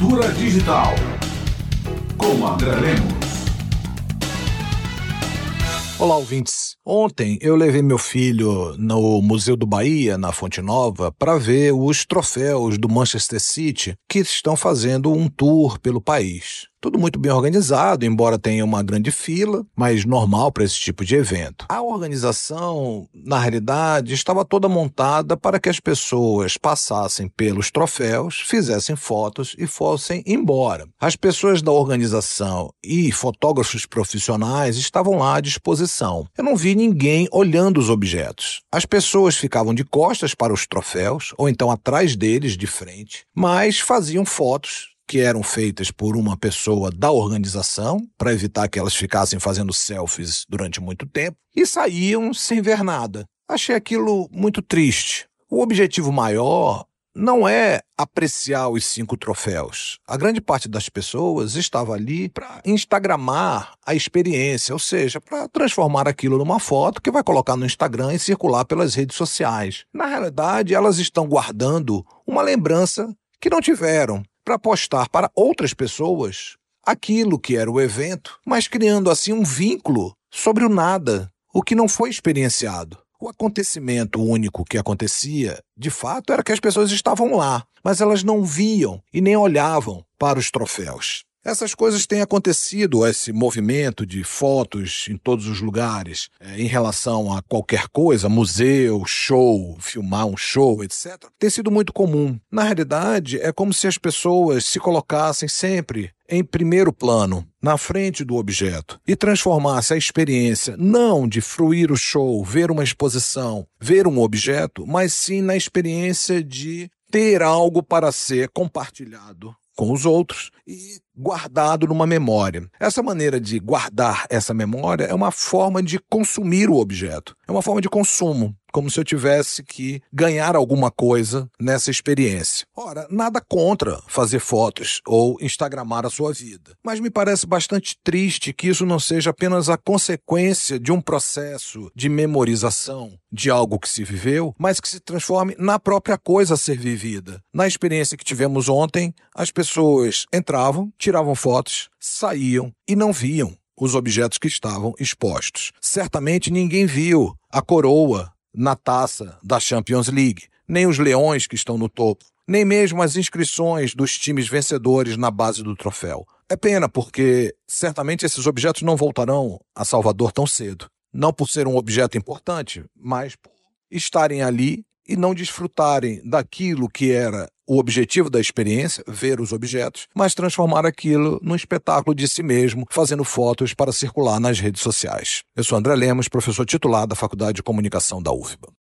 Cultura Digital. Com André Lemos. Olá, ouvintes. Ontem eu levei meu filho no Museu do Bahia, na Fonte Nova, para ver os troféus do Manchester City que estão fazendo um tour pelo país. Tudo muito bem organizado, embora tenha uma grande fila, mas normal para esse tipo de evento. A organização, na realidade, estava toda montada para que as pessoas passassem pelos troféus, fizessem fotos e fossem embora. As pessoas da organização e fotógrafos profissionais estavam lá à disposição. Eu não vi ninguém olhando os objetos. As pessoas ficavam de costas para os troféus, ou então atrás deles, de frente, mas faziam fotos que eram feitas por uma pessoa da organização, para evitar que elas ficassem fazendo selfies durante muito tempo, e saíam sem ver nada. Achei aquilo muito triste. O objetivo maior não é apreciar os cinco troféus. A grande parte das pessoas estava ali para instagramar a experiência, ou seja, para transformar aquilo numa foto que vai colocar no Instagram e circular pelas redes sociais. Na realidade, elas estão guardando uma lembrança que não tiveram para postar para outras pessoas aquilo que era o evento, mas criando assim um vínculo sobre o nada, o que não foi experienciado. O acontecimento único que acontecia, de fato, era que as pessoas estavam lá, mas elas não viam e nem olhavam para os troféus. Essas coisas têm acontecido, esse movimento de fotos em todos os lugares, é, em relação a qualquer coisa, museu, show, filmar um show, etc., tem sido muito comum. Na realidade, é como se as pessoas se colocassem sempre em primeiro plano, na frente do objeto, e transformasse a experiência não de fruir o show, ver uma exposição, ver um objeto, mas sim na experiência de ter algo para ser compartilhado com os outros e guardado numa memória. Essa maneira de guardar essa memória é uma forma de consumir o objeto, é uma forma de consumo como se eu tivesse que ganhar alguma coisa nessa experiência. Ora, nada contra fazer fotos ou instagramar a sua vida, mas me parece bastante triste que isso não seja apenas a consequência de um processo de memorização de algo que se viveu, mas que se transforme na própria coisa a ser vivida. Na experiência que tivemos ontem, as pessoas entravam, tiravam fotos, saíam e não viam os objetos que estavam expostos. Certamente ninguém viu a coroa na taça da Champions League, nem os leões que estão no topo, nem mesmo as inscrições dos times vencedores na base do troféu. É pena porque certamente esses objetos não voltarão a Salvador tão cedo. Não por ser um objeto importante, mas por estarem ali e não desfrutarem daquilo que era o objetivo da experiência, ver os objetos, mas transformar aquilo num espetáculo de si mesmo, fazendo fotos para circular nas redes sociais. Eu sou André Lemos, professor titular da Faculdade de Comunicação da UFBA.